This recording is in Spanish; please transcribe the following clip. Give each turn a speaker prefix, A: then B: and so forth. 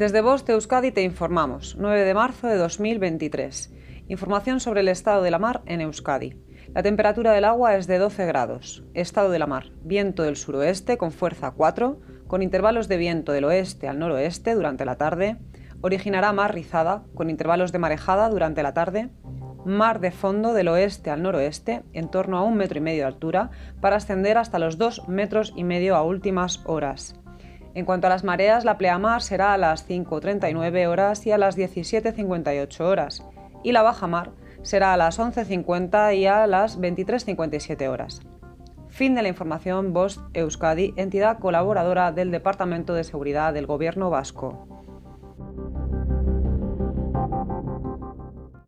A: Desde Voz de Euskadi te informamos, 9 de marzo de 2023. Información sobre el estado de la mar en Euskadi. La temperatura del agua es de 12 grados. Estado de la mar. Viento del suroeste con fuerza 4, con intervalos de viento del oeste al noroeste durante la tarde. Originará mar rizada, con intervalos de marejada durante la tarde. Mar de fondo del oeste al noroeste, en torno a un metro y medio de altura, para ascender hasta los 2 metros y medio a últimas horas. En cuanto a las mareas, la pleamar será a las 5.39 horas y a las 17.58 horas, y la bajamar será a las 11.50 y a las 23.57 horas. Fin de la información Voz Euskadi, entidad colaboradora del Departamento de Seguridad del Gobierno Vasco.